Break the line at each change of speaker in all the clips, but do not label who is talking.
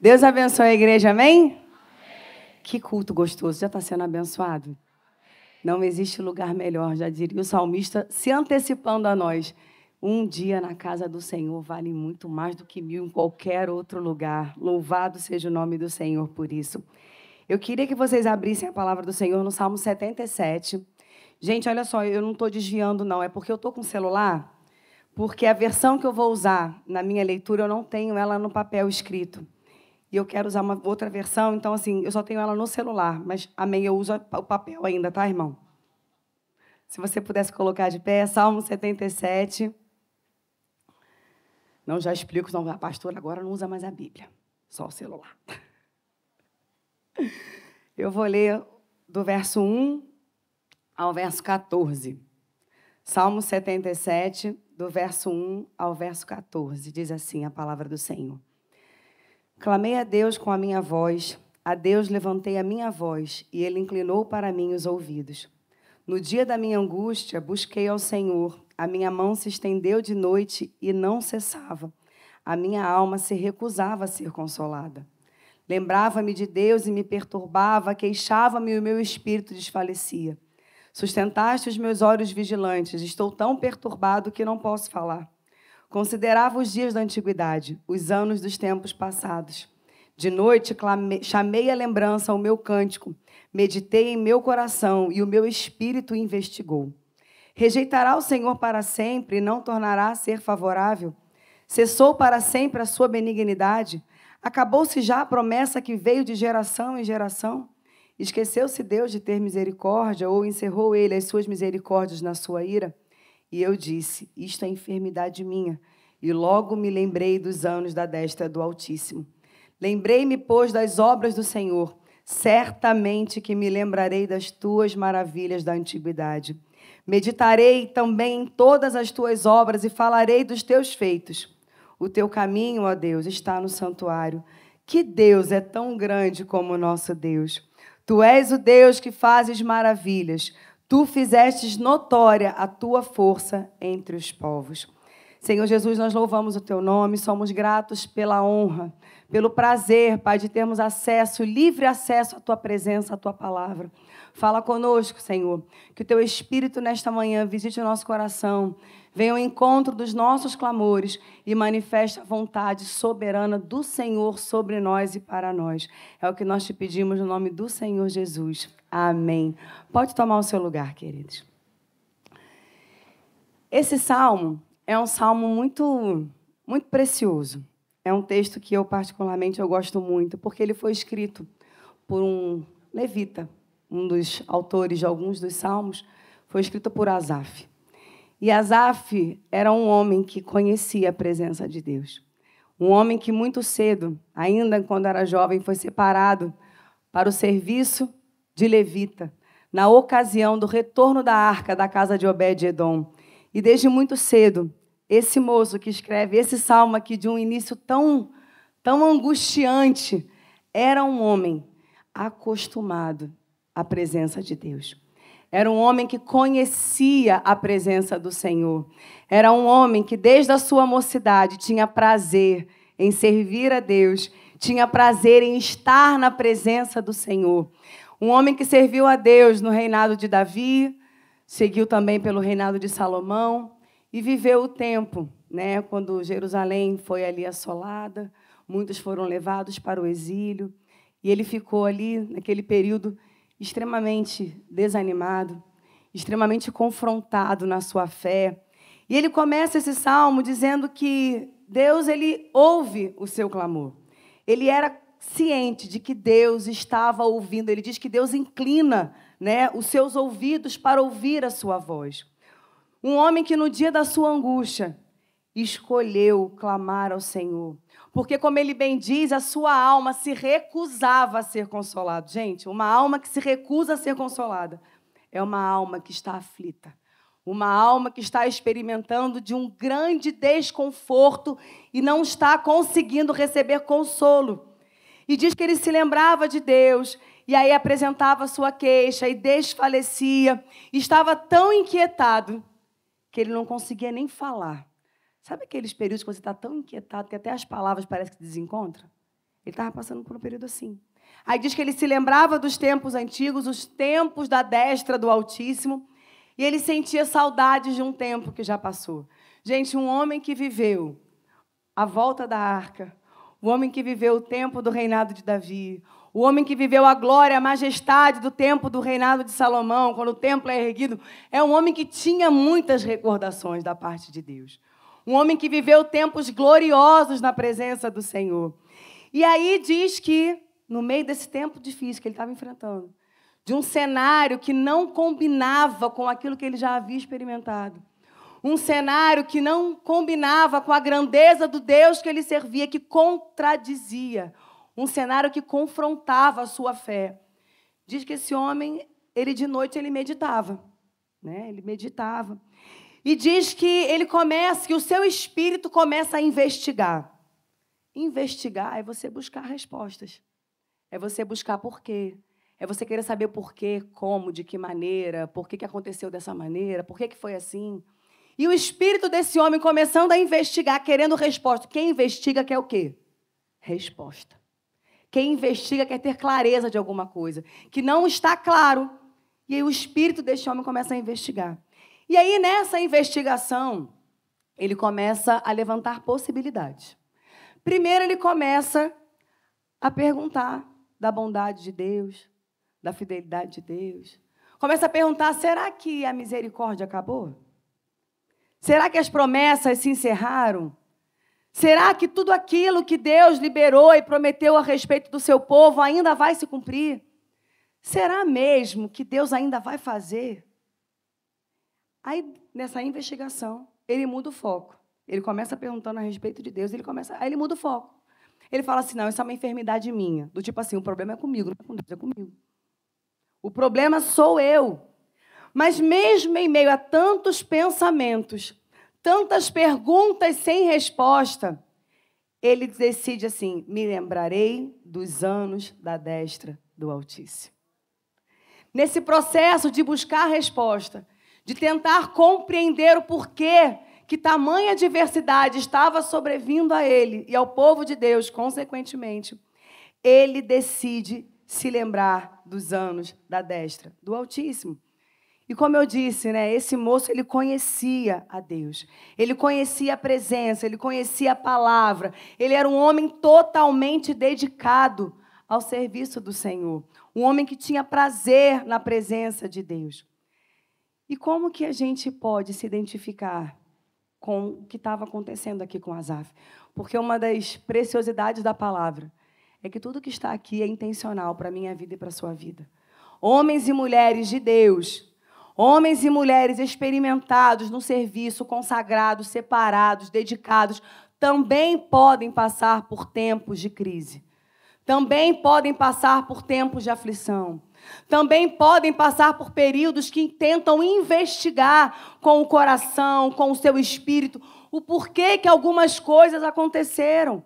Deus abençoe a igreja, amém? Que culto gostoso, já está sendo abençoado? Não existe lugar melhor, já diria o salmista, se antecipando a nós. Um dia na casa do Senhor vale muito mais do que mil em qualquer outro lugar. Louvado seja o nome do Senhor por isso. Eu queria que vocês abrissem a palavra do Senhor no Salmo 77. Gente, olha só, eu não estou desviando, não. É porque eu estou com o celular, porque a versão que eu vou usar na minha leitura, eu não tenho ela no papel escrito. E eu quero usar uma outra versão, então, assim, eu só tenho ela no celular. Mas, amém, eu uso o papel ainda, tá, irmão? Se você pudesse colocar de pé, Salmo 77. Não, já explico, não, a pastora agora não usa mais a Bíblia, só o celular. Eu vou ler do verso 1 ao verso 14. Salmo 77, do verso 1 ao verso 14. Diz assim a palavra do Senhor: Clamei a Deus com a minha voz, a Deus levantei a minha voz, e ele inclinou para mim os ouvidos. No dia da minha angústia, busquei ao Senhor a minha mão se estendeu de noite e não cessava. A minha alma se recusava a ser consolada. Lembrava-me de Deus e me perturbava, queixava-me e o meu espírito desfalecia. Sustentaste os meus olhos vigilantes, estou tão perturbado que não posso falar. Considerava os dias da antiguidade, os anos dos tempos passados. De noite chamei a lembrança ao meu cântico, meditei em meu coração e o meu espírito investigou. Rejeitará o Senhor para sempre e não tornará a ser favorável? Cessou para sempre a sua benignidade? Acabou-se já a promessa que veio de geração em geração? Esqueceu-se Deus de ter misericórdia ou encerrou ele as suas misericórdias na sua ira? E eu disse: Isto é enfermidade minha. E logo me lembrei dos anos da destra do Altíssimo. Lembrei-me, pois, das obras do Senhor. Certamente que me lembrarei das tuas maravilhas da antiguidade. Meditarei também em todas as tuas obras e falarei dos teus feitos. O teu caminho, ó Deus, está no santuário. Que Deus é tão grande como o nosso Deus. Tu és o Deus que fazes maravilhas. Tu fizestes notória a tua força entre os povos. Senhor Jesus, nós louvamos o teu nome, somos gratos pela honra, pelo prazer, Pai, de termos acesso, livre acesso à tua presença, à tua palavra. Fala conosco, Senhor. Que o teu Espírito nesta manhã visite o nosso coração, venha ao encontro dos nossos clamores e manifeste a vontade soberana do Senhor sobre nós e para nós. É o que nós te pedimos no nome do Senhor Jesus. Amém. Pode tomar o seu lugar, queridos. Esse salmo é um salmo muito, muito precioso. É um texto que eu particularmente eu gosto muito, porque ele foi escrito por um levita, um dos autores de alguns dos salmos, foi escrito por Asaf. E Asaf era um homem que conhecia a presença de Deus. Um homem que muito cedo, ainda quando era jovem, foi separado para o serviço de levita, na ocasião do retorno da arca da casa de Obed-edom. E desde muito cedo, esse moço que escreve esse salmo aqui de um início tão, tão angustiante, era um homem acostumado a presença de Deus. Era um homem que conhecia a presença do Senhor. Era um homem que, desde a sua mocidade, tinha prazer em servir a Deus, tinha prazer em estar na presença do Senhor. Um homem que serviu a Deus no reinado de Davi, seguiu também pelo reinado de Salomão e viveu o tempo, né, quando Jerusalém foi ali assolada, muitos foram levados para o exílio, e ele ficou ali naquele período extremamente desanimado, extremamente confrontado na sua fé. E ele começa esse salmo dizendo que Deus ele ouve o seu clamor. Ele era ciente de que Deus estava ouvindo. Ele diz que Deus inclina, né, os seus ouvidos para ouvir a sua voz. Um homem que no dia da sua angústia escolheu clamar ao Senhor. Porque, como ele bem diz, a sua alma se recusava a ser consolada. Gente, uma alma que se recusa a ser consolada é uma alma que está aflita. Uma alma que está experimentando de um grande desconforto e não está conseguindo receber consolo. E diz que ele se lembrava de Deus, e aí apresentava sua queixa e desfalecia. E estava tão inquietado que ele não conseguia nem falar. Sabe aqueles períodos que você está tão inquietado que até as palavras parecem que se desencontram? Ele estava passando por um período assim. Aí diz que ele se lembrava dos tempos antigos, os tempos da destra do Altíssimo, e ele sentia saudades de um tempo que já passou. Gente, um homem que viveu a volta da arca, o homem que viveu o tempo do reinado de Davi, o homem que viveu a glória, a majestade do tempo do reinado de Salomão, quando o templo é erguido, é um homem que tinha muitas recordações da parte de Deus. Um homem que viveu tempos gloriosos na presença do Senhor. E aí diz que, no meio desse tempo difícil que ele estava enfrentando, de um cenário que não combinava com aquilo que ele já havia experimentado, um cenário que não combinava com a grandeza do Deus que ele servia, que contradizia um cenário que confrontava a sua fé. Diz que esse homem, ele de noite ele meditava, né? Ele meditava. E diz que ele começa, que o seu espírito começa a investigar. Investigar é você buscar respostas. É você buscar porquê. É você querer saber porquê, como, de que maneira, por que, que aconteceu dessa maneira, por que, que foi assim. E o espírito desse homem começando a investigar, querendo resposta. Quem investiga quer o quê? Resposta. Quem investiga quer ter clareza de alguma coisa que não está claro. E aí o espírito deste homem começa a investigar. E aí nessa investigação, ele começa a levantar possibilidades. Primeiro ele começa a perguntar da bondade de Deus, da fidelidade de Deus. Começa a perguntar: será que a misericórdia acabou? Será que as promessas se encerraram? Será que tudo aquilo que Deus liberou e prometeu a respeito do seu povo ainda vai se cumprir? Será mesmo que Deus ainda vai fazer? Aí, nessa investigação, ele muda o foco. Ele começa perguntando a respeito de Deus, ele começa, aí ele muda o foco. Ele fala assim: não, isso é uma enfermidade minha. Do tipo assim, o problema é comigo, não é com Deus, é comigo. O problema sou eu. Mas mesmo em meio a tantos pensamentos, tantas perguntas sem resposta, ele decide assim: me lembrarei dos anos da destra do Altíssimo. Nesse processo de buscar resposta, de tentar compreender o porquê que tamanha diversidade estava sobrevindo a ele e ao povo de Deus, consequentemente, ele decide se lembrar dos anos da destra do Altíssimo. E como eu disse, né, esse moço ele conhecia a Deus. Ele conhecia a presença, ele conhecia a palavra. Ele era um homem totalmente dedicado ao serviço do Senhor. Um homem que tinha prazer na presença de Deus. E como que a gente pode se identificar com o que estava acontecendo aqui com Asaf? Porque uma das preciosidades da palavra é que tudo que está aqui é intencional para a minha vida e para a sua vida. Homens e mulheres de Deus Homens e mulheres experimentados no serviço, consagrados, separados, dedicados, também podem passar por tempos de crise. Também podem passar por tempos de aflição. Também podem passar por períodos que tentam investigar com o coração, com o seu espírito, o porquê que algumas coisas aconteceram.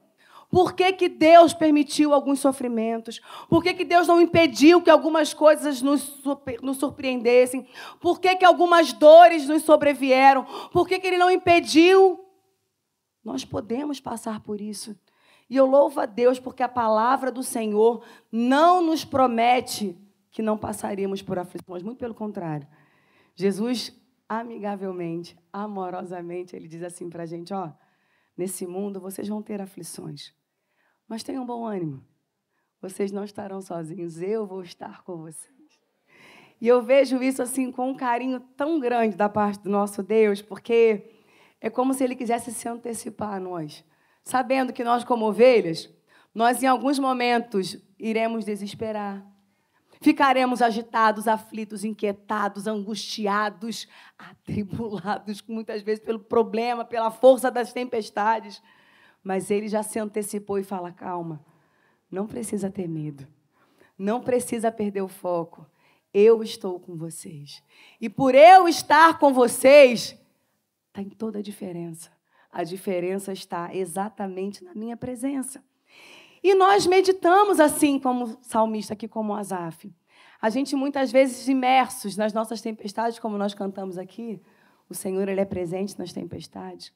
Por que, que Deus permitiu alguns sofrimentos? Por que, que Deus não impediu que algumas coisas nos, nos surpreendessem? Por que, que algumas dores nos sobrevieram? Por que, que Ele não impediu? Nós podemos passar por isso. E eu louvo a Deus porque a palavra do Senhor não nos promete que não passaríamos por aflições, muito pelo contrário. Jesus, amigavelmente, amorosamente, ele diz assim para a gente: ó, nesse mundo vocês vão ter aflições. Mas tenham bom ânimo. Vocês não estarão sozinhos, eu vou estar com vocês. E eu vejo isso assim com um carinho tão grande da parte do nosso Deus, porque é como se ele quisesse se antecipar a nós, sabendo que nós como ovelhas, nós em alguns momentos iremos desesperar. Ficaremos agitados, aflitos, inquietados, angustiados, atribulados, muitas vezes pelo problema, pela força das tempestades. Mas ele já se antecipou e fala: calma, não precisa ter medo, não precisa perder o foco. Eu estou com vocês. E por eu estar com vocês, está em toda a diferença. A diferença está exatamente na minha presença. E nós meditamos assim, como salmista, aqui como Asaf. A gente muitas vezes imersos nas nossas tempestades, como nós cantamos aqui. O Senhor ele é presente nas tempestades,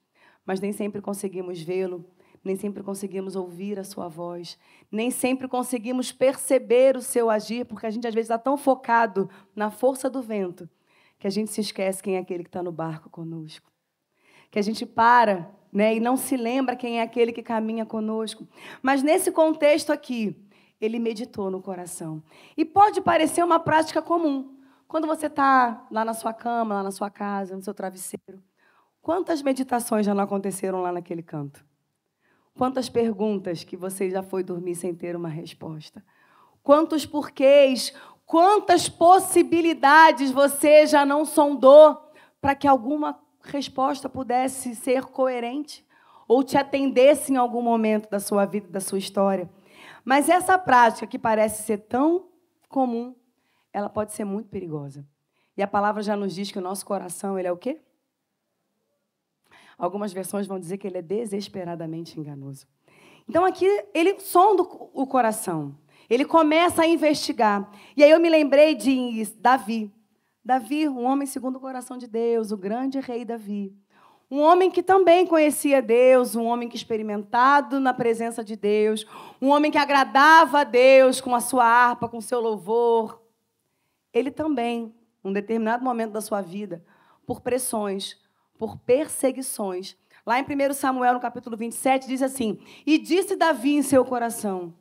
mas nem sempre conseguimos vê-lo nem sempre conseguimos ouvir a sua voz, nem sempre conseguimos perceber o seu agir, porque a gente às vezes está tão focado na força do vento que a gente se esquece quem é aquele que está no barco conosco. Que a gente para né, e não se lembra quem é aquele que caminha conosco. Mas nesse contexto aqui, ele meditou no coração. E pode parecer uma prática comum. Quando você está lá na sua cama, lá na sua casa, no seu travesseiro, quantas meditações já não aconteceram lá naquele canto? Quantas perguntas que você já foi dormir sem ter uma resposta? Quantos porquês, quantas possibilidades você já não sondou para que alguma resposta pudesse ser coerente ou te atendesse em algum momento da sua vida, da sua história? Mas essa prática que parece ser tão comum, ela pode ser muito perigosa. E a palavra já nos diz que o nosso coração, ele é o quê? Algumas versões vão dizer que ele é desesperadamente enganoso. Então aqui ele sonda o coração. Ele começa a investigar. E aí eu me lembrei de Davi. Davi, um homem segundo o coração de Deus, o grande rei Davi. Um homem que também conhecia Deus, um homem que experimentado na presença de Deus, um homem que agradava a Deus com a sua harpa, com o seu louvor. Ele também, num determinado momento da sua vida, por pressões, por perseguições. Lá em 1 Samuel, no capítulo 27, diz assim: E disse Davi em seu coração: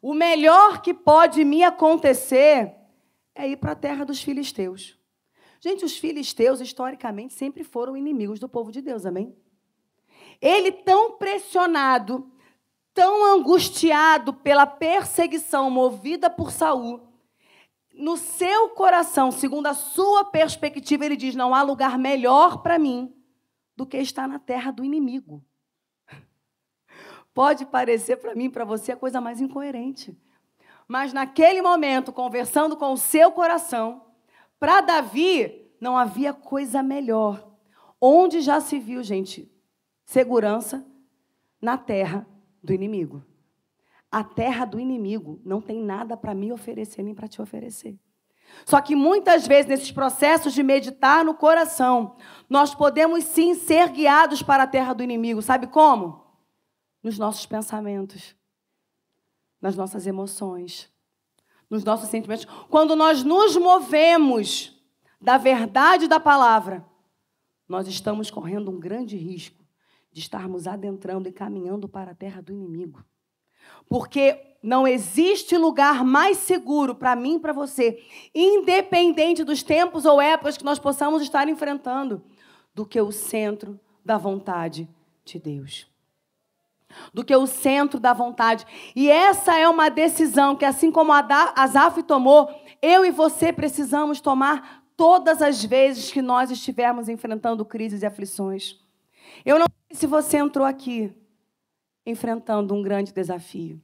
O melhor que pode me acontecer é ir para a terra dos filisteus. Gente, os filisteus, historicamente, sempre foram inimigos do povo de Deus, amém? Ele, tão pressionado, tão angustiado pela perseguição movida por Saul, no seu coração, segundo a sua perspectiva, ele diz: não há lugar melhor para mim do que estar na terra do inimigo. Pode parecer para mim, para você, a coisa mais incoerente. Mas naquele momento, conversando com o seu coração, para Davi, não havia coisa melhor. Onde já se viu, gente, segurança na terra do inimigo. A terra do inimigo não tem nada para me oferecer nem para te oferecer. Só que muitas vezes, nesses processos de meditar no coração, nós podemos sim ser guiados para a terra do inimigo. Sabe como? Nos nossos pensamentos, nas nossas emoções, nos nossos sentimentos. Quando nós nos movemos da verdade da palavra, nós estamos correndo um grande risco de estarmos adentrando e caminhando para a terra do inimigo. Porque não existe lugar mais seguro para mim e para você, independente dos tempos ou épocas que nós possamos estar enfrentando, do que o centro da vontade de Deus do que o centro da vontade. E essa é uma decisão que, assim como a Azaf tomou, eu e você precisamos tomar todas as vezes que nós estivermos enfrentando crises e aflições. Eu não sei se você entrou aqui enfrentando um grande desafio.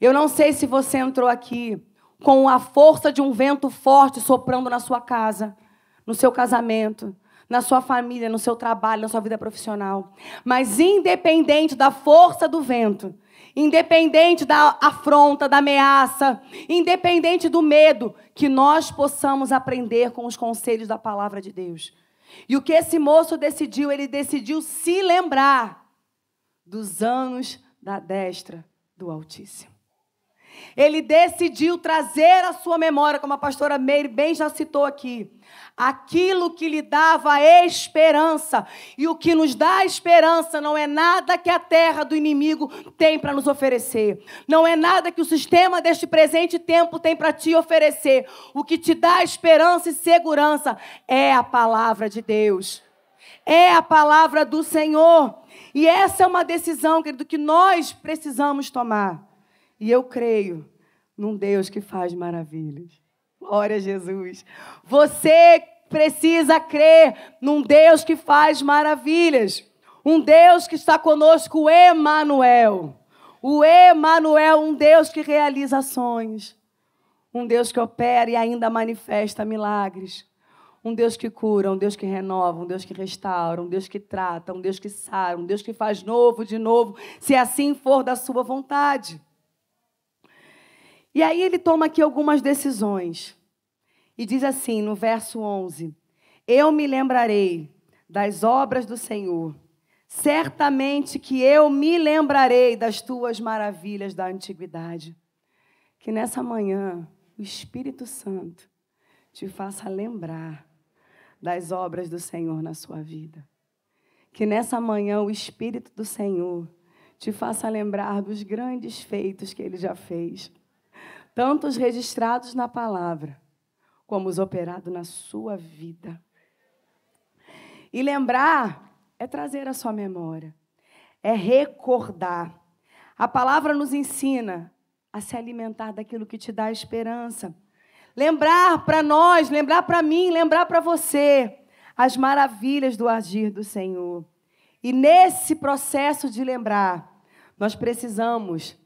Eu não sei se você entrou aqui com a força de um vento forte soprando na sua casa, no seu casamento, na sua família, no seu trabalho, na sua vida profissional. Mas independente da força do vento, independente da afronta, da ameaça, independente do medo, que nós possamos aprender com os conselhos da palavra de Deus. E o que esse moço decidiu? Ele decidiu se lembrar dos anos da destra do Altíssimo. Ele decidiu trazer à sua memória, como a pastora Meire bem já citou aqui, aquilo que lhe dava esperança. E o que nos dá esperança não é nada que a terra do inimigo tem para nos oferecer. Não é nada que o sistema deste presente tempo tem para te oferecer. O que te dá esperança e segurança é a palavra de Deus. É a palavra do Senhor. E essa é uma decisão, querido, que nós precisamos tomar. E eu creio num Deus que faz maravilhas. Glória a Jesus. Você precisa crer num Deus que faz maravilhas. Um Deus que está conosco, Emanuel. O Emanuel, um Deus que realiza ações. Um Deus que opera e ainda manifesta milagres. Um Deus que cura, um Deus que renova, um Deus que restaura, um Deus que trata, um Deus que sara, um Deus que faz novo de novo, se assim for da sua vontade. E aí ele toma aqui algumas decisões. E diz assim, no verso 11: Eu me lembrarei das obras do Senhor, Certamente que eu me lembrarei das tuas maravilhas da antiguidade. Que nessa manhã o Espírito Santo te faça lembrar das obras do Senhor na sua vida. Que nessa manhã o Espírito do Senhor te faça lembrar dos grandes feitos que ele já fez, tanto os registrados na palavra, como os operados na sua vida. E lembrar é trazer a sua memória, é recordar. A palavra nos ensina a se alimentar daquilo que te dá esperança. Lembrar para nós, lembrar para mim, lembrar para você as maravilhas do agir do Senhor. E nesse processo de lembrar, nós precisamos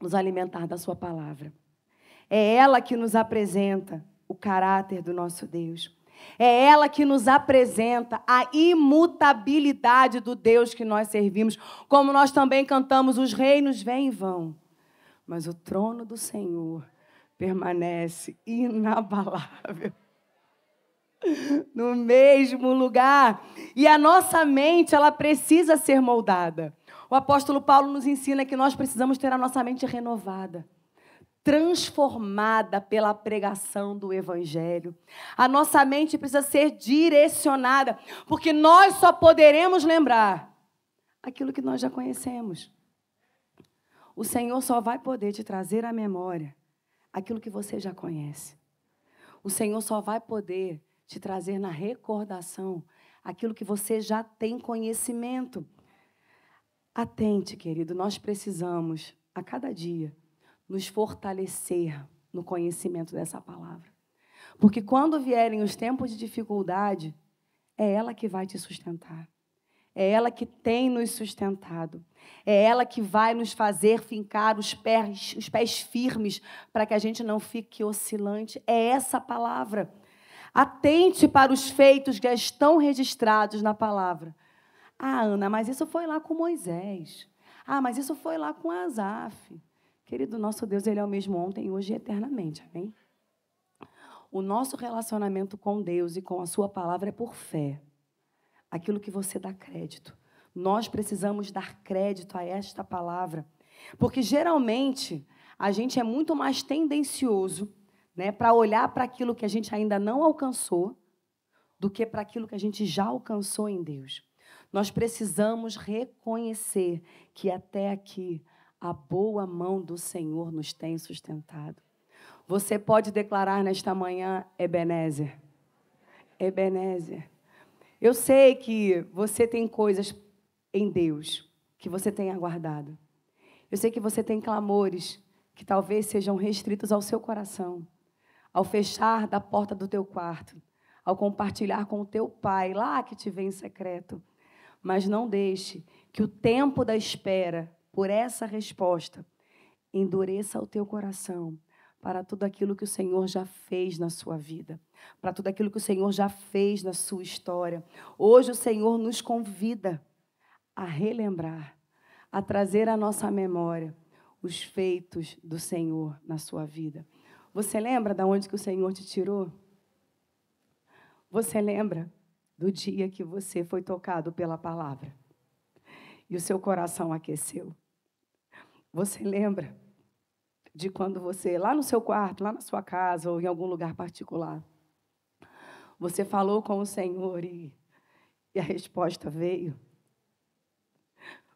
nos alimentar da Sua palavra. É ela que nos apresenta o caráter do nosso Deus. É ela que nos apresenta a imutabilidade do Deus que nós servimos. Como nós também cantamos, os reinos vêm e vão, mas o trono do Senhor permanece inabalável. No mesmo lugar. E a nossa mente, ela precisa ser moldada. O apóstolo Paulo nos ensina que nós precisamos ter a nossa mente renovada transformada pela pregação do Evangelho. A nossa mente precisa ser direcionada, porque nós só poderemos lembrar aquilo que nós já conhecemos. O Senhor só vai poder te trazer à memória aquilo que você já conhece. O Senhor só vai poder te trazer na recordação aquilo que você já tem conhecimento. Atente, querido, nós precisamos a cada dia nos fortalecer no conhecimento dessa palavra. Porque quando vierem os tempos de dificuldade, é ela que vai te sustentar. É ela que tem nos sustentado. É ela que vai nos fazer fincar os pés, os pés firmes para que a gente não fique oscilante. É essa palavra. Atente para os feitos que estão registrados na palavra. Ah, Ana, mas isso foi lá com Moisés. Ah, mas isso foi lá com Asaf. Querido, nosso Deus, Ele é o mesmo ontem, hoje e eternamente. Amém? O nosso relacionamento com Deus e com a Sua palavra é por fé. Aquilo que você dá crédito. Nós precisamos dar crédito a esta palavra. Porque geralmente a gente é muito mais tendencioso né, para olhar para aquilo que a gente ainda não alcançou do que para aquilo que a gente já alcançou em Deus. Nós precisamos reconhecer que até aqui a boa mão do Senhor nos tem sustentado. Você pode declarar nesta manhã, Ebenezer. Ebenezer. Eu sei que você tem coisas em Deus que você tem aguardado. Eu sei que você tem clamores que talvez sejam restritos ao seu coração. Ao fechar da porta do teu quarto, ao compartilhar com o teu pai lá que te vê em secreto. Mas não deixe que o tempo da espera por essa resposta, endureça o teu coração para tudo aquilo que o Senhor já fez na sua vida, para tudo aquilo que o Senhor já fez na sua história. Hoje o Senhor nos convida a relembrar, a trazer à nossa memória os feitos do Senhor na sua vida. Você lembra de onde que o Senhor te tirou? Você lembra do dia que você foi tocado pela palavra e o seu coração aqueceu? Você lembra de quando você, lá no seu quarto, lá na sua casa ou em algum lugar particular, você falou com o Senhor e, e a resposta veio?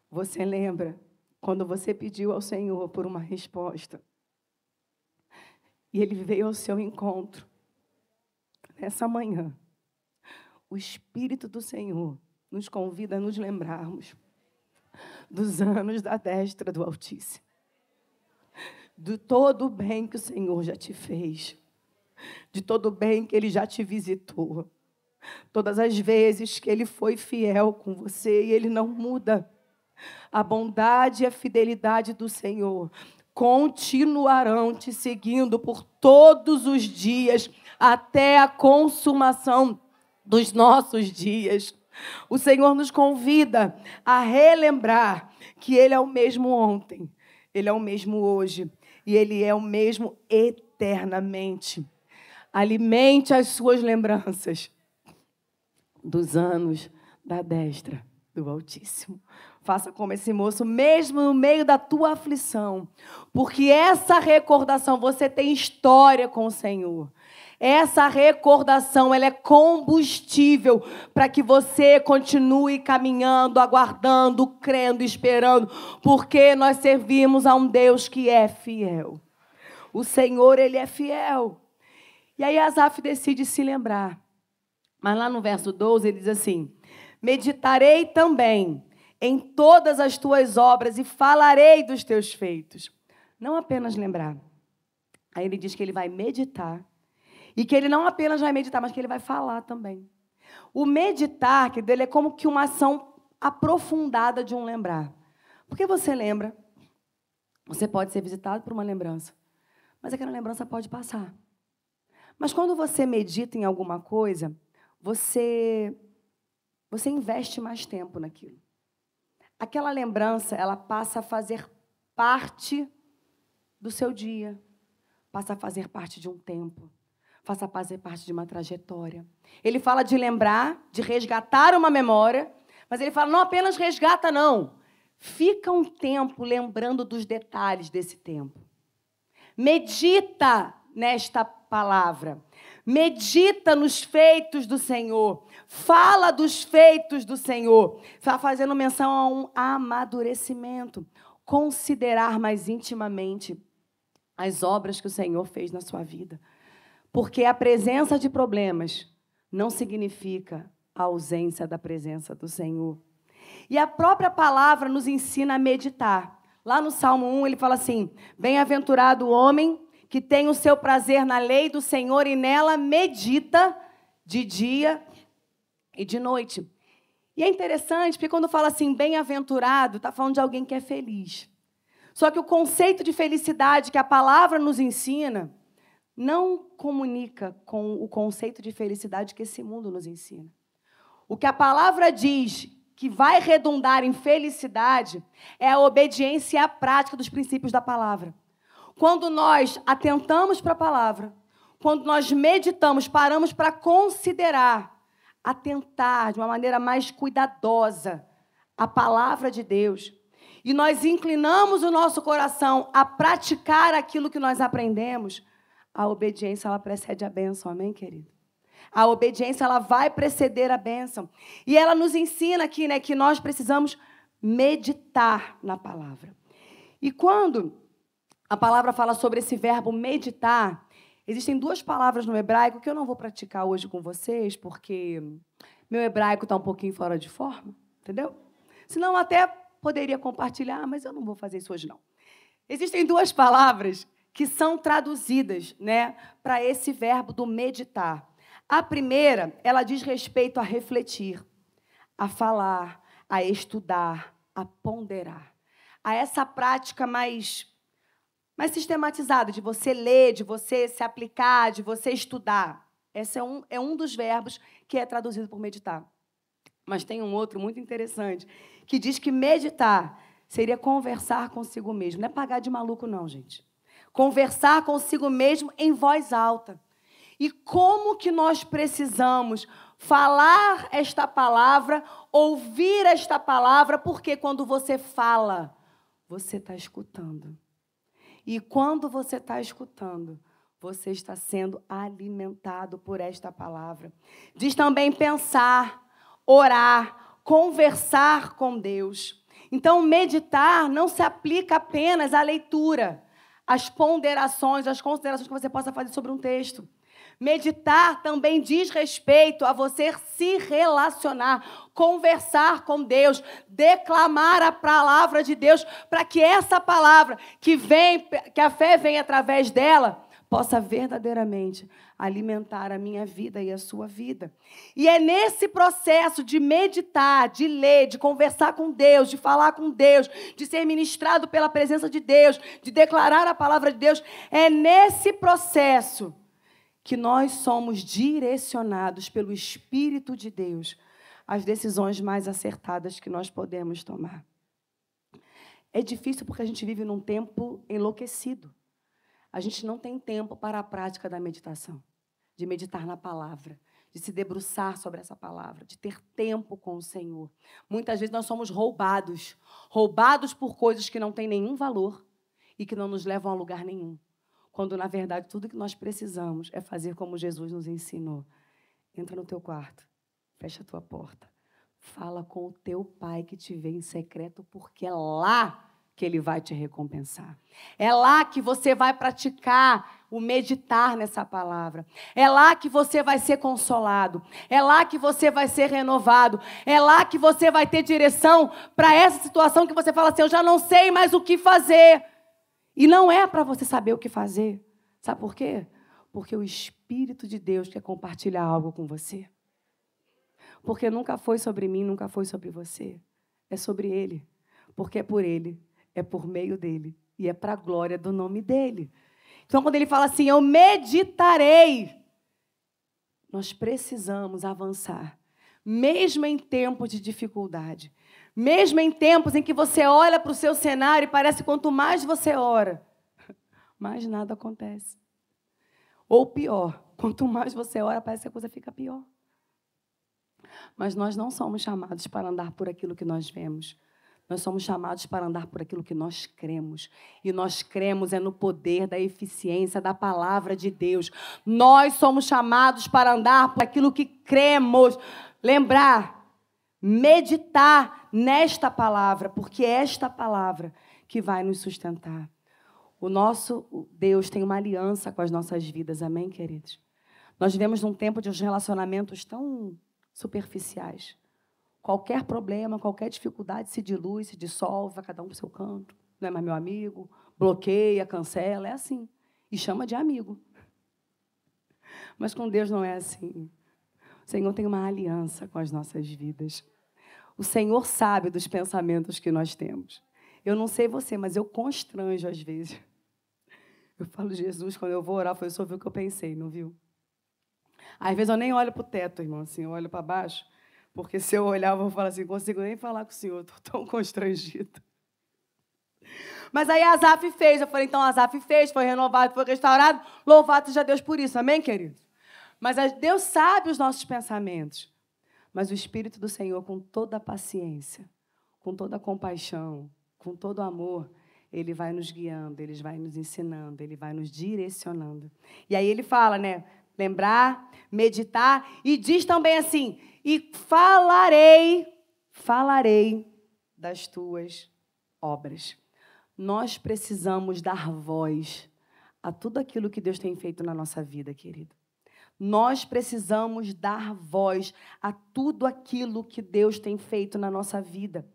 Você lembra quando você pediu ao Senhor por uma resposta e Ele veio ao seu encontro nessa manhã? O Espírito do Senhor nos convida a nos lembrarmos dos anos da destra do Altíssimo. De todo o bem que o Senhor já te fez. De todo o bem que Ele já te visitou. Todas as vezes que Ele foi fiel com você e Ele não muda. A bondade e a fidelidade do Senhor continuarão te seguindo por todos os dias, até a consumação dos nossos dias. O Senhor nos convida a relembrar que Ele é o mesmo ontem, Ele é o mesmo hoje e Ele é o mesmo eternamente. Alimente as suas lembranças dos anos da destra do Altíssimo. Faça como esse moço, mesmo no meio da tua aflição, porque essa recordação, você tem história com o Senhor. Essa recordação, ela é combustível para que você continue caminhando, aguardando, crendo, esperando, porque nós servimos a um Deus que é fiel. O Senhor, ele é fiel. E aí Asaf decide se lembrar. Mas lá no verso 12 ele diz assim: Meditarei também em todas as tuas obras e falarei dos teus feitos. Não apenas lembrar. Aí ele diz que ele vai meditar e que ele não apenas vai meditar, mas que ele vai falar também. O meditar, que dele é como que uma ação aprofundada de um lembrar. Porque você lembra, você pode ser visitado por uma lembrança, mas aquela lembrança pode passar. Mas quando você medita em alguma coisa, você você investe mais tempo naquilo. Aquela lembrança, ela passa a fazer parte do seu dia, passa a fazer parte de um tempo faça fazer parte de uma trajetória. Ele fala de lembrar, de resgatar uma memória, mas ele fala não apenas resgata, não. Fica um tempo lembrando dos detalhes desse tempo. Medita nesta palavra. Medita nos feitos do Senhor. Fala dos feitos do Senhor. Está fazendo menção a um amadurecimento. Considerar mais intimamente as obras que o Senhor fez na sua vida. Porque a presença de problemas não significa a ausência da presença do Senhor. E a própria palavra nos ensina a meditar. Lá no Salmo 1, ele fala assim: Bem-aventurado o homem que tem o seu prazer na lei do Senhor e nela medita de dia e de noite. E é interessante, porque quando fala assim, bem-aventurado, está falando de alguém que é feliz. Só que o conceito de felicidade que a palavra nos ensina não comunica com o conceito de felicidade que esse mundo nos ensina. O que a palavra diz que vai redundar em felicidade é a obediência a prática dos princípios da palavra. Quando nós atentamos para a palavra, quando nós meditamos, paramos para considerar, atentar de uma maneira mais cuidadosa a palavra de Deus, e nós inclinamos o nosso coração a praticar aquilo que nós aprendemos, a obediência ela precede a bênção, amém, querido? A obediência ela vai preceder a bênção. E ela nos ensina aqui, né, que nós precisamos meditar na palavra. E quando a palavra fala sobre esse verbo meditar, existem duas palavras no hebraico que eu não vou praticar hoje com vocês, porque meu hebraico está um pouquinho fora de forma, entendeu? Senão até poderia compartilhar, mas eu não vou fazer isso hoje não. Existem duas palavras que são traduzidas né, para esse verbo do meditar. A primeira, ela diz respeito a refletir, a falar, a estudar, a ponderar. A essa prática mais, mais sistematizada, de você ler, de você se aplicar, de você estudar. Esse é um, é um dos verbos que é traduzido por meditar. Mas tem um outro muito interessante, que diz que meditar seria conversar consigo mesmo. Não é pagar de maluco, não, gente conversar consigo mesmo em voz alta. E como que nós precisamos falar esta palavra, ouvir esta palavra, porque quando você fala, você está escutando. E quando você está escutando, você está sendo alimentado por esta palavra. Diz também pensar, orar, conversar com Deus. Então, meditar não se aplica apenas à leitura as ponderações, as considerações que você possa fazer sobre um texto. Meditar também diz respeito a você se relacionar, conversar com Deus, declamar a palavra de Deus, para que essa palavra que vem, que a fé vem através dela, possa verdadeiramente alimentar a minha vida e a sua vida. E é nesse processo de meditar, de ler, de conversar com Deus, de falar com Deus, de ser ministrado pela presença de Deus, de declarar a palavra de Deus, é nesse processo que nós somos direcionados pelo Espírito de Deus às decisões mais acertadas que nós podemos tomar. É difícil porque a gente vive num tempo enlouquecido a gente não tem tempo para a prática da meditação, de meditar na palavra, de se debruçar sobre essa palavra, de ter tempo com o Senhor. Muitas vezes nós somos roubados roubados por coisas que não têm nenhum valor e que não nos levam a lugar nenhum. Quando, na verdade, tudo que nós precisamos é fazer como Jesus nos ensinou. Entra no teu quarto, fecha a tua porta, fala com o teu pai que te vê em secreto, porque é lá que ele vai te recompensar. É lá que você vai praticar o meditar nessa palavra. É lá que você vai ser consolado. É lá que você vai ser renovado. É lá que você vai ter direção para essa situação que você fala assim: eu já não sei mais o que fazer. E não é para você saber o que fazer. Sabe por quê? Porque o Espírito de Deus quer compartilhar algo com você. Porque nunca foi sobre mim, nunca foi sobre você. É sobre Ele. Porque é por Ele é por meio dele e é para a glória do nome dele. Então, quando ele fala assim, eu meditarei, nós precisamos avançar, mesmo em tempos de dificuldade, mesmo em tempos em que você olha para o seu cenário e parece quanto mais você ora, mais nada acontece. Ou pior, quanto mais você ora, parece que a coisa fica pior. Mas nós não somos chamados para andar por aquilo que nós vemos. Nós somos chamados para andar por aquilo que nós cremos. E nós cremos é no poder da eficiência da palavra de Deus. Nós somos chamados para andar por aquilo que cremos. Lembrar, meditar nesta palavra, porque é esta palavra que vai nos sustentar. O nosso Deus tem uma aliança com as nossas vidas, amém, queridos? Nós vivemos num tempo de relacionamentos tão superficiais. Qualquer problema, qualquer dificuldade se dilui, se dissolve, cada um para o seu canto. Não é mais meu amigo, bloqueia, cancela, é assim. E chama de amigo. Mas com Deus não é assim. O Senhor tem uma aliança com as nossas vidas. O Senhor sabe dos pensamentos que nós temos. Eu não sei você, mas eu constranjo às vezes. Eu falo, Jesus, quando eu vou orar, foi só ver o que eu pensei, não viu? Às vezes eu nem olho para o teto, irmão, assim, eu olho para baixo. Porque se eu olhar, eu vou falar assim, consigo nem falar com o senhor, estou tão constrangido. Mas aí Azaf fez, eu falei, então Azaf fez, foi renovado, foi restaurado, louvado seja Deus por isso, amém, queridos? Mas Deus sabe os nossos pensamentos. Mas o Espírito do Senhor, com toda a paciência, com toda a compaixão, com todo o amor, ele vai nos guiando, ele vai nos ensinando, ele vai nos direcionando. E aí ele fala, né? Lembrar, meditar, e diz também assim: e falarei, falarei das tuas obras. Nós precisamos dar voz a tudo aquilo que Deus tem feito na nossa vida, querido. Nós precisamos dar voz a tudo aquilo que Deus tem feito na nossa vida.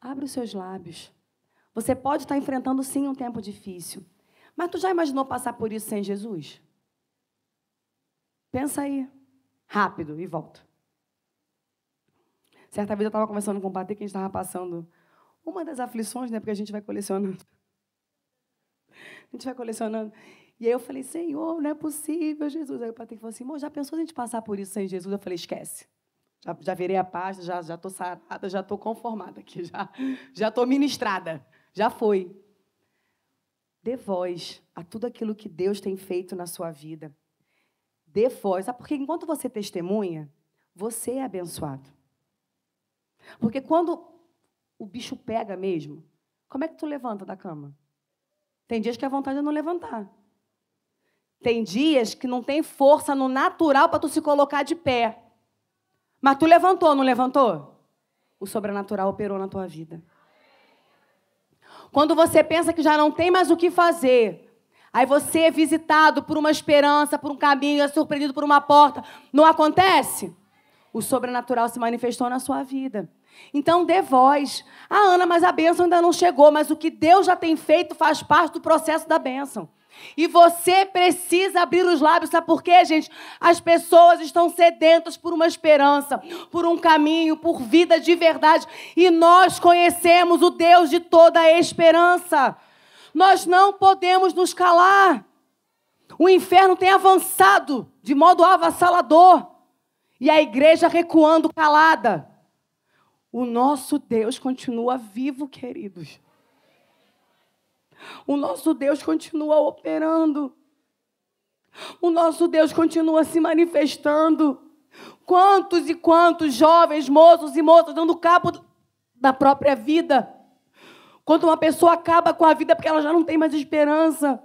Abre os seus lábios. Você pode estar enfrentando sim um tempo difícil, mas tu já imaginou passar por isso sem Jesus? Pensa aí, rápido e volta. Certa vez eu estava conversando com o que a gente estava passando uma das aflições, né? Porque a gente vai colecionando. A gente vai colecionando. E aí eu falei, Senhor, não é possível, Jesus. Aí o Patê falou assim, já pensou a gente passar por isso sem Jesus? Eu falei, esquece. Já, já virei a paz, já estou já sarada, já estou conformada aqui, já estou ministrada. Já foi. Dê voz a tudo aquilo que Deus tem feito na sua vida. Dê voz. Porque enquanto você testemunha, você é abençoado. Porque quando o bicho pega mesmo, como é que tu levanta da cama? Tem dias que a vontade é não levantar. Tem dias que não tem força no natural para tu se colocar de pé. Mas tu levantou, não levantou? O sobrenatural operou na tua vida. Quando você pensa que já não tem mais o que fazer, aí você é visitado por uma esperança, por um caminho, é surpreendido por uma porta, não acontece? o sobrenatural se manifestou na sua vida. Então dê voz. Ah, Ana, mas a bênção ainda não chegou, mas o que Deus já tem feito faz parte do processo da bênção. E você precisa abrir os lábios, sabe por quê, gente? As pessoas estão sedentas por uma esperança, por um caminho, por vida de verdade. E nós conhecemos o Deus de toda a esperança. Nós não podemos nos calar. O inferno tem avançado de modo avassalador e a igreja recuando calada. O nosso Deus continua vivo, queridos. O nosso Deus continua operando. o nosso Deus continua se manifestando. Quantos e quantos jovens, moços e moças dando cabo da própria vida. Quando uma pessoa acaba com a vida porque ela já não tem mais esperança.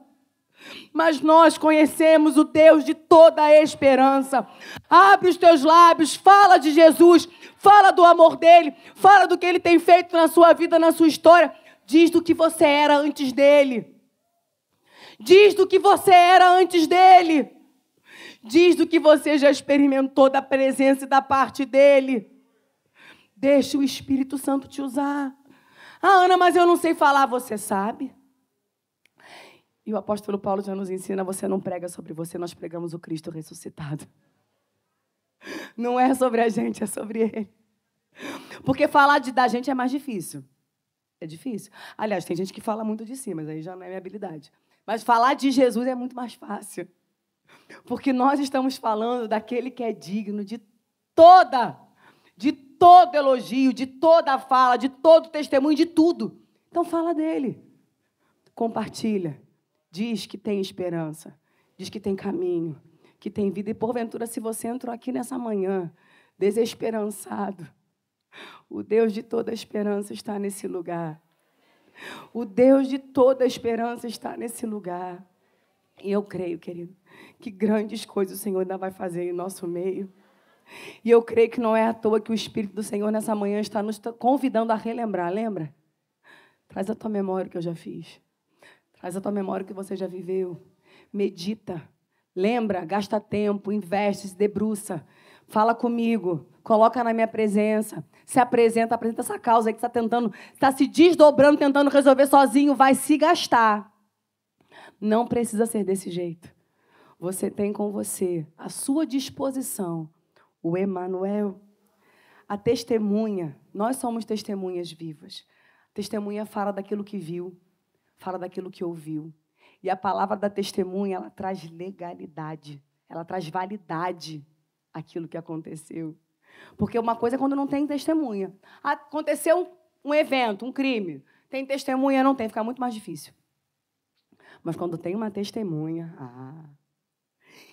Mas nós conhecemos o Deus de toda a esperança. Abre os teus lábios, fala de Jesus, fala do amor dele, fala do que ele tem feito na sua vida, na sua história. Diz do que você era antes dele. Diz do que você era antes dele. Diz do que você já experimentou da presença e da parte dele. Deixa o Espírito Santo te usar. Ah, Ana, mas eu não sei falar. Você sabe? E o apóstolo Paulo já nos ensina: você não prega sobre você, nós pregamos o Cristo ressuscitado. Não é sobre a gente, é sobre Ele. Porque falar de, da gente é mais difícil. É difícil. Aliás, tem gente que fala muito de si, mas aí já não é minha habilidade. Mas falar de Jesus é muito mais fácil. Porque nós estamos falando daquele que é digno de toda, de todo elogio, de toda fala, de todo testemunho, de tudo. Então fala dele. Compartilha. Diz que tem esperança, diz que tem caminho, que tem vida. E porventura, se você entrou aqui nessa manhã desesperançado, o Deus de toda esperança está nesse lugar. O Deus de toda esperança está nesse lugar. E eu creio, querido, que grandes coisas o Senhor ainda vai fazer em nosso meio. E eu creio que não é à toa que o Espírito do Senhor nessa manhã está nos convidando a relembrar. Lembra? Traz a tua memória o que eu já fiz. Traz a tua memória o que você já viveu. Medita. Lembra, gasta tempo, investe, se debruça. Fala comigo, coloca na minha presença, se apresenta, apresenta essa causa aí que está tentando, está se desdobrando, tentando resolver sozinho, vai se gastar. Não precisa ser desse jeito. Você tem com você, à sua disposição, o Emanuel, a testemunha. Nós somos testemunhas vivas. testemunha fala daquilo que viu, fala daquilo que ouviu. E a palavra da testemunha, ela traz legalidade, ela traz validade àquilo que aconteceu. Porque uma coisa é quando não tem testemunha. Aconteceu um, evento, um crime. Tem testemunha? Não tem, fica muito mais difícil. Mas quando tem uma testemunha, ah.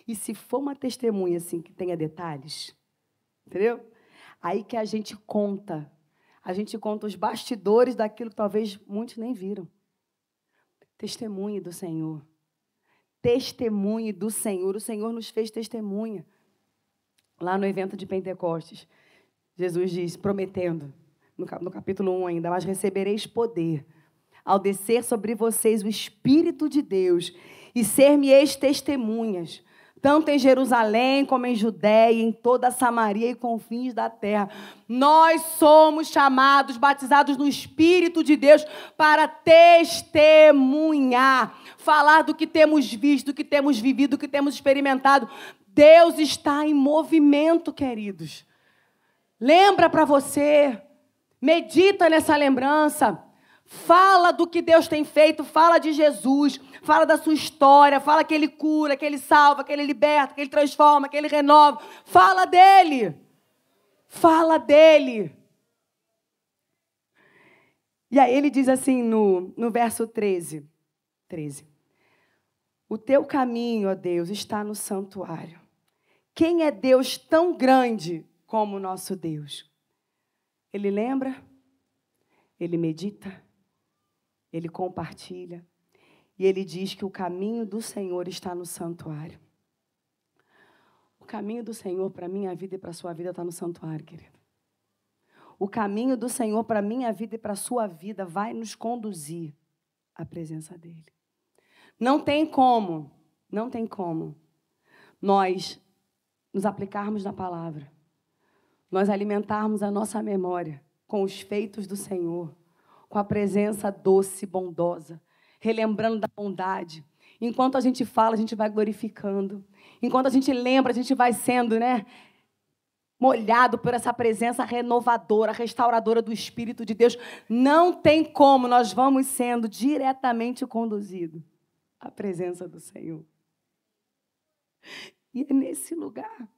E se for uma testemunha assim que tenha detalhes, entendeu? Aí que a gente conta. A gente conta os bastidores daquilo que talvez muitos nem viram. Testemunhe do Senhor. Testemunhe do Senhor. O Senhor nos fez testemunha. Lá no evento de Pentecostes, Jesus diz, prometendo, no capítulo 1 ainda, mas recebereis poder ao descer sobre vocês o Espírito de Deus e ser-me-eis testemunhas tanto em Jerusalém como em Judéia, em toda a Samaria e confins da terra. Nós somos chamados, batizados no Espírito de Deus, para testemunhar, falar do que temos visto, do que temos vivido, do que temos experimentado. Deus está em movimento, queridos. Lembra para você, medita nessa lembrança. Fala do que Deus tem feito, fala de Jesus, fala da sua história, fala que Ele cura, que Ele salva, que Ele liberta, que Ele transforma, que Ele renova. Fala dele. Fala dele. E aí ele diz assim no, no verso 13, 13. O teu caminho, ó Deus, está no santuário. Quem é Deus tão grande como o nosso Deus? Ele lembra, ele medita, ele compartilha. E ele diz que o caminho do Senhor está no santuário. O caminho do Senhor para minha vida e para sua vida está no santuário, querido. O caminho do Senhor para minha vida e para sua vida vai nos conduzir à presença dEle. Não tem como, não tem como nós nos aplicarmos na palavra, nós alimentarmos a nossa memória com os feitos do Senhor com a presença doce, bondosa, relembrando da bondade. Enquanto a gente fala, a gente vai glorificando. Enquanto a gente lembra, a gente vai sendo, né? Molhado por essa presença renovadora, restauradora do Espírito de Deus. Não tem como nós vamos sendo diretamente conduzidos à presença do Senhor. E é nesse lugar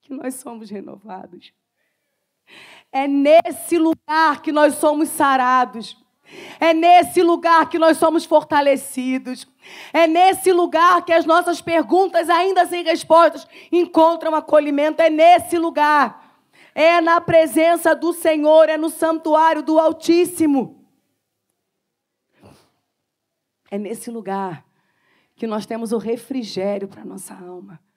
que nós somos renovados. É nesse lugar que nós somos sarados. É nesse lugar que nós somos fortalecidos. É nesse lugar que as nossas perguntas, ainda sem respostas, encontram acolhimento. É nesse lugar. É na presença do Senhor, é no santuário do Altíssimo. É nesse lugar que nós temos o refrigério para a nossa alma.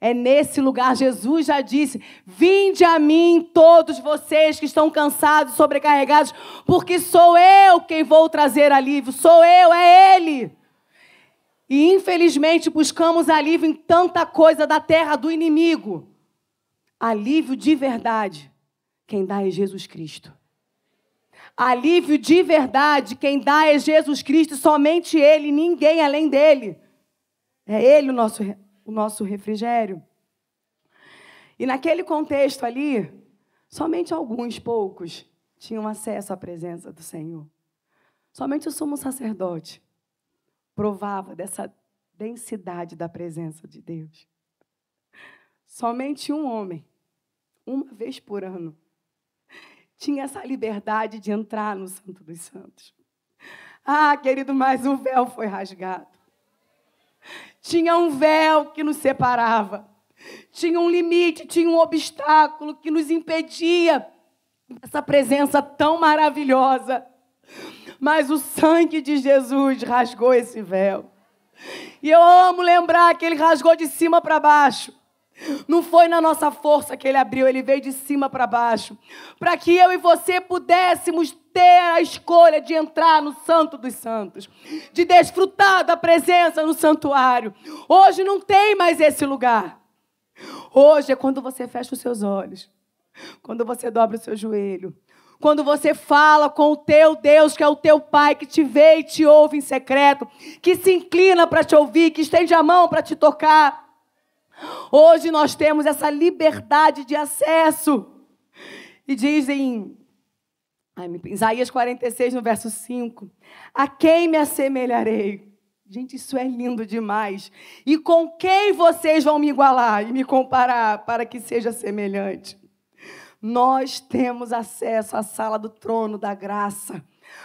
É nesse lugar, Jesus já disse: Vinde a mim, todos vocês que estão cansados, sobrecarregados, porque sou eu quem vou trazer alívio, sou eu, é Ele. E infelizmente buscamos alívio em tanta coisa da terra do inimigo. Alívio de verdade, quem dá é Jesus Cristo. Alívio de verdade, quem dá é Jesus Cristo, somente Ele, ninguém além dele. É Ele o nosso o nosso refrigério. E naquele contexto ali, somente alguns poucos tinham acesso à presença do Senhor. Somente o sumo sacerdote provava dessa densidade da presença de Deus. Somente um homem, uma vez por ano, tinha essa liberdade de entrar no Santo dos Santos. Ah, querido, mas o véu foi rasgado. Tinha um véu que nos separava. Tinha um limite, tinha um obstáculo que nos impedia essa presença tão maravilhosa. Mas o sangue de Jesus rasgou esse véu. E eu amo lembrar que ele rasgou de cima para baixo. Não foi na nossa força que ele abriu, ele veio de cima para baixo. Para que eu e você pudéssemos ter a escolha de entrar no Santo dos Santos, de desfrutar da presença no santuário. Hoje não tem mais esse lugar. Hoje é quando você fecha os seus olhos, quando você dobra o seu joelho, quando você fala com o teu Deus, que é o teu Pai, que te vê e te ouve em secreto, que se inclina para te ouvir, que estende a mão para te tocar. Hoje nós temos essa liberdade de acesso. E dizem em Isaías 46, no verso 5: A quem me assemelharei? Gente, isso é lindo demais. E com quem vocês vão me igualar e me comparar para que seja semelhante? Nós temos acesso à sala do trono da graça.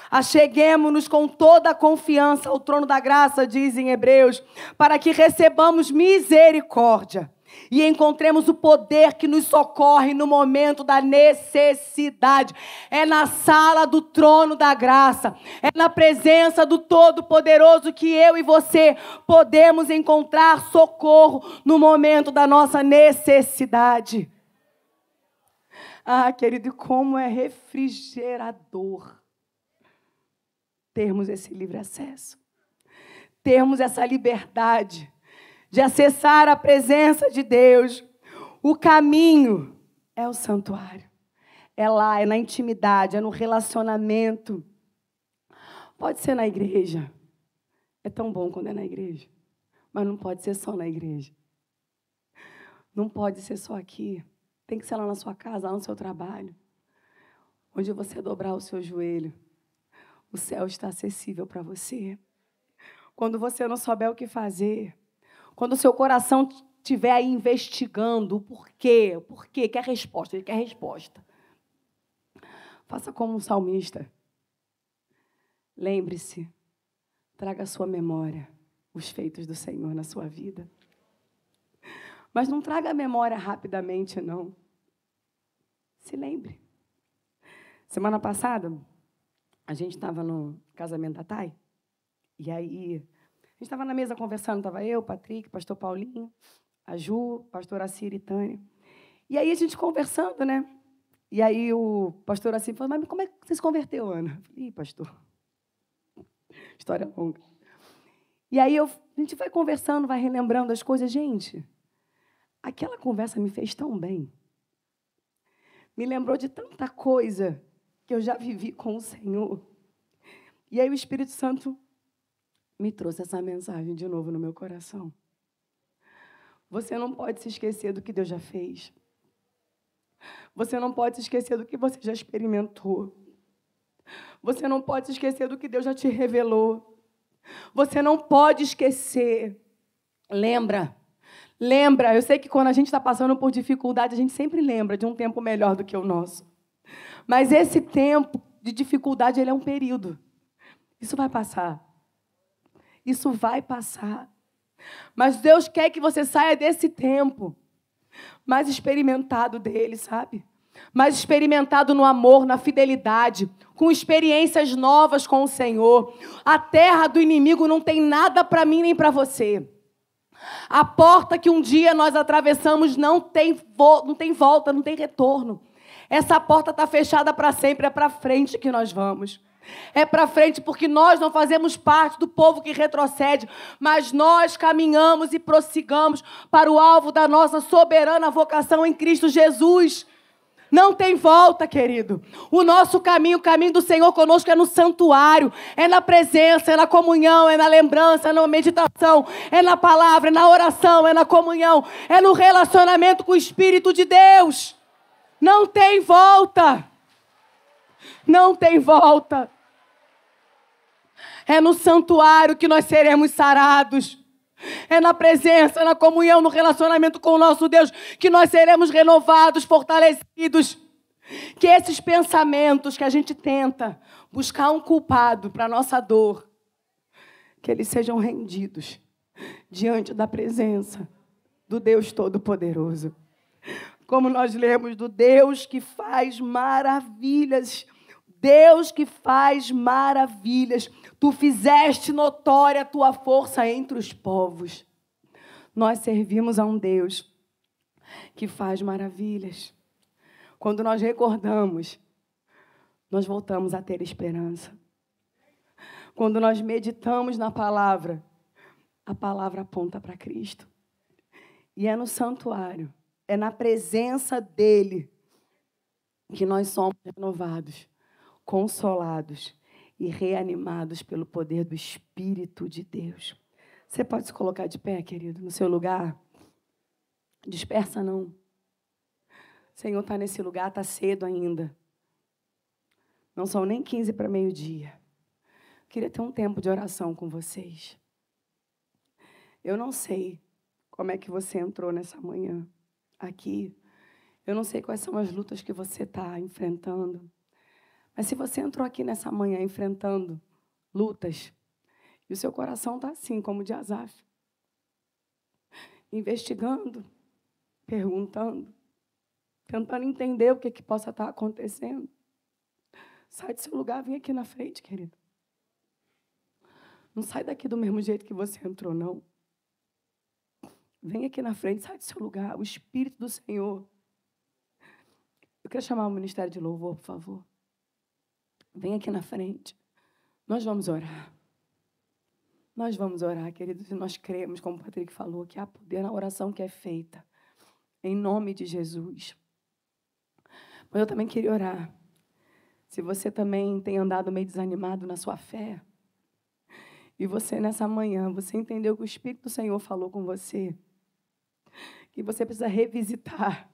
Acheguemos-nos com toda a confiança ao trono da graça, diz em Hebreus, para que recebamos misericórdia e encontremos o poder que nos socorre no momento da necessidade. É na sala do trono da graça, é na presença do Todo-Poderoso que eu e você podemos encontrar socorro no momento da nossa necessidade. Ah, querido, como é refrigerador termos esse livre acesso, termos essa liberdade de acessar a presença de Deus. O caminho é o santuário. É lá, é na intimidade, é no relacionamento. Pode ser na igreja. É tão bom quando é na igreja. Mas não pode ser só na igreja. Não pode ser só aqui. Tem que ser lá na sua casa, lá no seu trabalho. Onde você dobrar o seu joelho o céu está acessível para você. Quando você não souber o que fazer, quando o seu coração estiver aí investigando o porquê, o porquê, quer resposta, ele quer resposta. Faça como um salmista. Lembre-se, traga à sua memória os feitos do Senhor na sua vida. Mas não traga a memória rapidamente, não. Se lembre. Semana passada, a gente estava no casamento da Thay, e aí a gente estava na mesa conversando, estava eu, Patrick, pastor Paulinho, a Ju, pastor Assir e Tânia. E aí a gente conversando, né? E aí o pastor assim falou, mas como é que você se converteu, Ana? Eu falei, Ih, pastor, história longa. E aí eu, a gente vai conversando, vai relembrando as coisas. Gente, aquela conversa me fez tão bem. Me lembrou de tanta coisa que eu já vivi com o Senhor. E aí o Espírito Santo me trouxe essa mensagem de novo no meu coração. Você não pode se esquecer do que Deus já fez. Você não pode se esquecer do que você já experimentou. Você não pode se esquecer do que Deus já te revelou. Você não pode esquecer. Lembra. Lembra. Eu sei que quando a gente está passando por dificuldade, a gente sempre lembra de um tempo melhor do que o nosso. Mas esse tempo de dificuldade ele é um período. Isso vai passar. Isso vai passar. Mas Deus quer que você saia desse tempo mais experimentado dele, sabe? Mais experimentado no amor, na fidelidade, com experiências novas com o Senhor. A terra do inimigo não tem nada para mim nem para você. A porta que um dia nós atravessamos não tem, não tem volta, não tem retorno. Essa porta está fechada para sempre, é para frente que nós vamos. É para frente porque nós não fazemos parte do povo que retrocede, mas nós caminhamos e prossigamos para o alvo da nossa soberana vocação em Cristo Jesus. Não tem volta, querido. O nosso caminho, o caminho do Senhor conosco é no santuário, é na presença, é na comunhão, é na lembrança, é na meditação, é na palavra, é na oração, é na comunhão, é no relacionamento com o Espírito de Deus. Não tem volta. Não tem volta. É no santuário que nós seremos sarados. É na presença, na comunhão, no relacionamento com o nosso Deus que nós seremos renovados, fortalecidos. Que esses pensamentos que a gente tenta buscar um culpado para a nossa dor, que eles sejam rendidos diante da presença do Deus Todo-Poderoso. Como nós lemos do Deus que faz maravilhas Deus que faz maravilhas, tu fizeste notória a tua força entre os povos. Nós servimos a um Deus que faz maravilhas. Quando nós recordamos, nós voltamos a ter esperança. Quando nós meditamos na palavra, a palavra aponta para Cristo. E é no santuário, é na presença dele que nós somos renovados consolados e reanimados pelo poder do Espírito de Deus. Você pode se colocar de pé, querido, no seu lugar? Dispersa não. O Senhor está nesse lugar, está cedo ainda. Não são nem 15 para meio-dia. Queria ter um tempo de oração com vocês. Eu não sei como é que você entrou nessa manhã aqui. Eu não sei quais são as lutas que você está enfrentando. Mas se você entrou aqui nessa manhã enfrentando lutas, e o seu coração está assim, como de Asaf, investigando, perguntando, tentando entender o que, que possa estar tá acontecendo, sai do seu lugar, vem aqui na frente, querido. Não sai daqui do mesmo jeito que você entrou, não. Vem aqui na frente, sai do seu lugar. O Espírito do Senhor. Eu quero chamar o Ministério de Louvor, por favor. Vem aqui na frente. Nós vamos orar. Nós vamos orar, queridos, e nós cremos, como o Patrick falou, que há poder na oração que é feita. Em nome de Jesus. Mas eu também queria orar. Se você também tem andado meio desanimado na sua fé, e você nessa manhã, você entendeu que o Espírito do Senhor falou com você, que você precisa revisitar,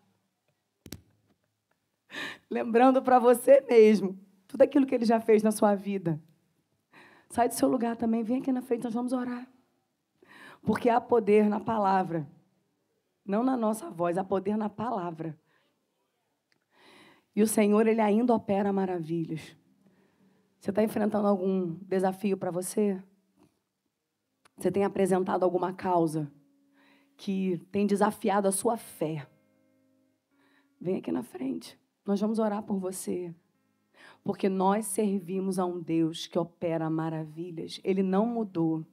lembrando para você mesmo tudo aquilo que ele já fez na sua vida. Sai do seu lugar também, vem aqui na frente, nós vamos orar. Porque há poder na palavra. Não na nossa voz, há poder na palavra. E o Senhor, Ele ainda opera maravilhas. Você está enfrentando algum desafio para você? Você tem apresentado alguma causa que tem desafiado a sua fé? Vem aqui na frente. Nós vamos orar por você. Porque nós servimos a um Deus que opera maravilhas. Ele não mudou.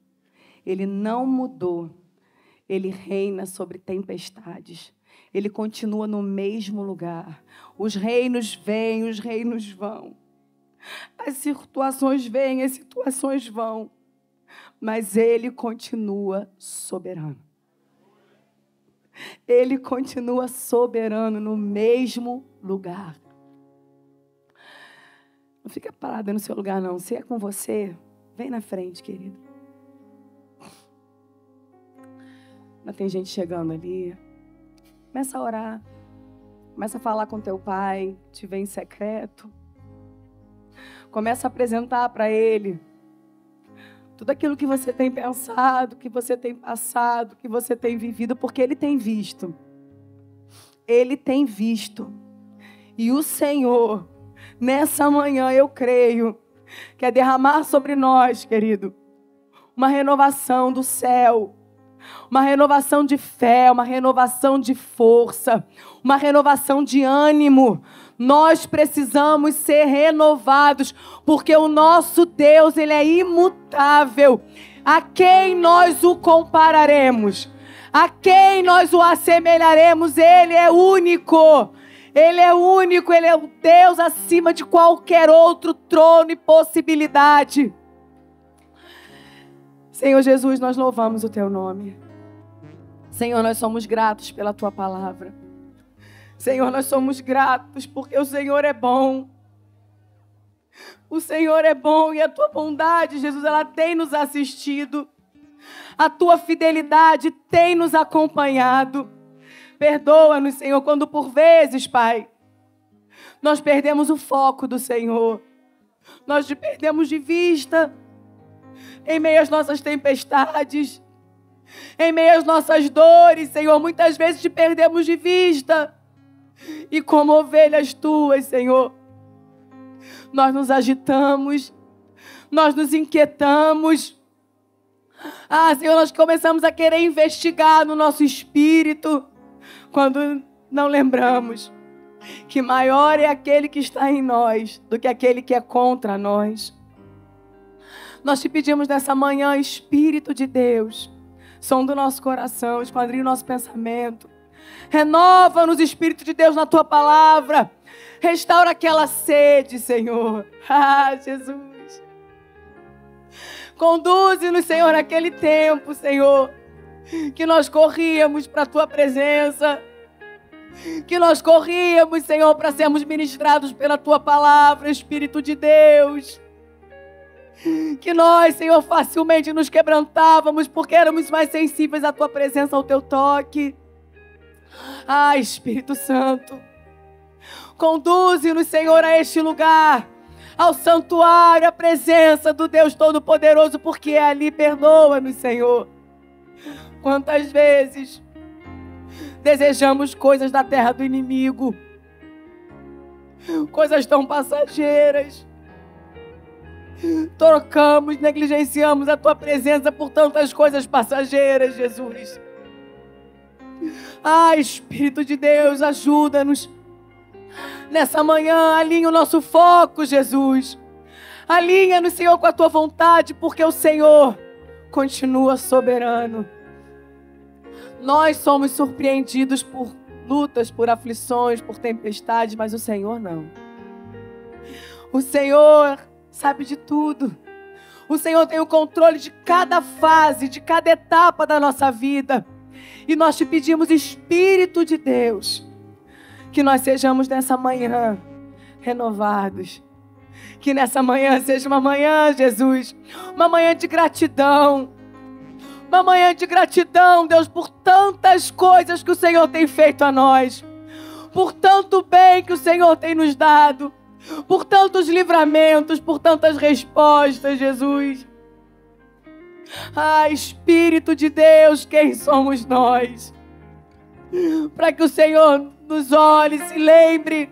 Ele não mudou. Ele reina sobre tempestades. Ele continua no mesmo lugar. Os reinos vêm, os reinos vão. As situações vêm, as situações vão. Mas ele continua soberano. Ele continua soberano no mesmo lugar. Não fica parada no seu lugar, não. Se é com você, vem na frente, querido. Ainda tem gente chegando ali. Começa a orar. Começa a falar com teu pai, te vê em secreto. Começa a apresentar para ele tudo aquilo que você tem pensado, que você tem passado, que você tem vivido, porque ele tem visto. Ele tem visto. E o Senhor nessa manhã eu creio que é derramar sobre nós, querido, uma renovação do céu, uma renovação de fé, uma renovação de força, uma renovação de ânimo. Nós precisamos ser renovados, porque o nosso Deus, ele é imutável. A quem nós o compararemos? A quem nós o assemelharemos? Ele é único. Ele é único, ele é o Deus acima de qualquer outro trono e possibilidade. Senhor Jesus, nós louvamos o teu nome. Senhor, nós somos gratos pela tua palavra. Senhor, nós somos gratos porque o Senhor é bom. O Senhor é bom e a tua bondade, Jesus, ela tem nos assistido. A tua fidelidade tem nos acompanhado. Perdoa-nos, Senhor, quando por vezes, Pai, nós perdemos o foco do Senhor. Nós te perdemos de vista em meio às nossas tempestades, em meio às nossas dores, Senhor. Muitas vezes te perdemos de vista. E como ovelhas tuas, Senhor, nós nos agitamos, nós nos inquietamos. Ah, Senhor, nós começamos a querer investigar no nosso espírito quando não lembramos que maior é aquele que está em nós do que aquele que é contra nós. Nós te pedimos nessa manhã, Espírito de Deus, som do nosso coração, esquadrinha o nosso pensamento. Renova-nos, Espírito de Deus, na tua palavra. Restaura aquela sede, Senhor. Ah, Jesus. Conduze-nos, Senhor, naquele tempo, Senhor que nós corríamos para a tua presença, que nós corríamos, Senhor, para sermos ministrados pela tua palavra, Espírito de Deus. Que nós, Senhor, facilmente nos quebrantávamos porque éramos mais sensíveis à tua presença, ao teu toque. Ah, Espírito Santo, conduze-nos, Senhor, a este lugar, ao santuário, à presença do Deus Todo-Poderoso, porque ali perdoa-nos, Senhor Quantas vezes desejamos coisas da terra do inimigo, coisas tão passageiras. Trocamos, negligenciamos a tua presença por tantas coisas passageiras, Jesus. Ah, Espírito de Deus, ajuda-nos. Nessa manhã, alinha o nosso foco, Jesus. Alinha-nos, Senhor, com a tua vontade, porque o Senhor continua soberano. Nós somos surpreendidos por lutas, por aflições, por tempestades, mas o Senhor não. O Senhor sabe de tudo. O Senhor tem o controle de cada fase, de cada etapa da nossa vida. E nós te pedimos, Espírito de Deus, que nós sejamos nessa manhã renovados. Que nessa manhã seja uma manhã, Jesus, uma manhã de gratidão, uma manhã de gratidão, Deus, por tantas coisas que o Senhor tem feito a nós, por tanto bem que o Senhor tem nos dado, por tantos livramentos, por tantas respostas, Jesus. Ah, Espírito de Deus, quem somos nós? Para que o Senhor nos olhe, se lembre,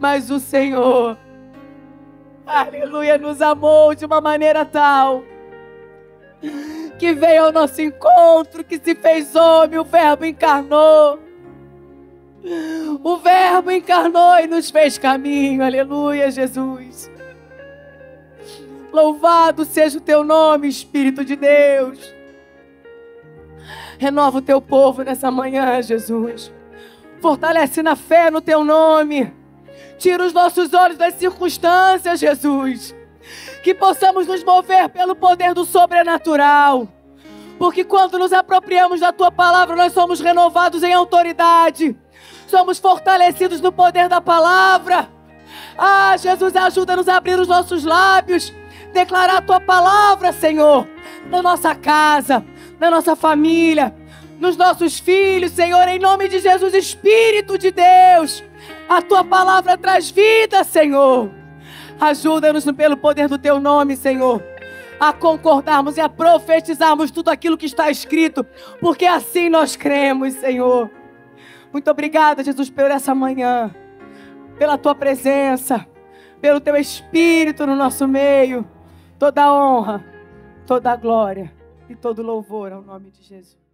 mas o Senhor, aleluia, nos amou de uma maneira tal que veio ao nosso encontro, que se fez homem, o Verbo encarnou. O Verbo encarnou e nos fez caminho, aleluia, Jesus. Louvado seja o teu nome, Espírito de Deus. Renova o teu povo nessa manhã, Jesus. Fortalece na fé no teu nome. Tira os nossos olhos das circunstâncias, Jesus que possamos nos mover pelo poder do sobrenatural. Porque quando nos apropriamos da tua palavra, nós somos renovados em autoridade, somos fortalecidos no poder da palavra. Ah, Jesus, ajuda-nos a abrir os nossos lábios, declarar a tua palavra, Senhor, na nossa casa, na nossa família, nos nossos filhos, Senhor, em nome de Jesus, Espírito de Deus. A tua palavra traz vida, Senhor. Ajuda-nos pelo poder do teu nome, Senhor, a concordarmos e a profetizarmos tudo aquilo que está escrito, porque assim nós cremos, Senhor. Muito obrigada, Jesus, por essa manhã. pela tua presença, pelo teu espírito no nosso meio. Toda honra, toda glória e todo louvor ao nome de Jesus.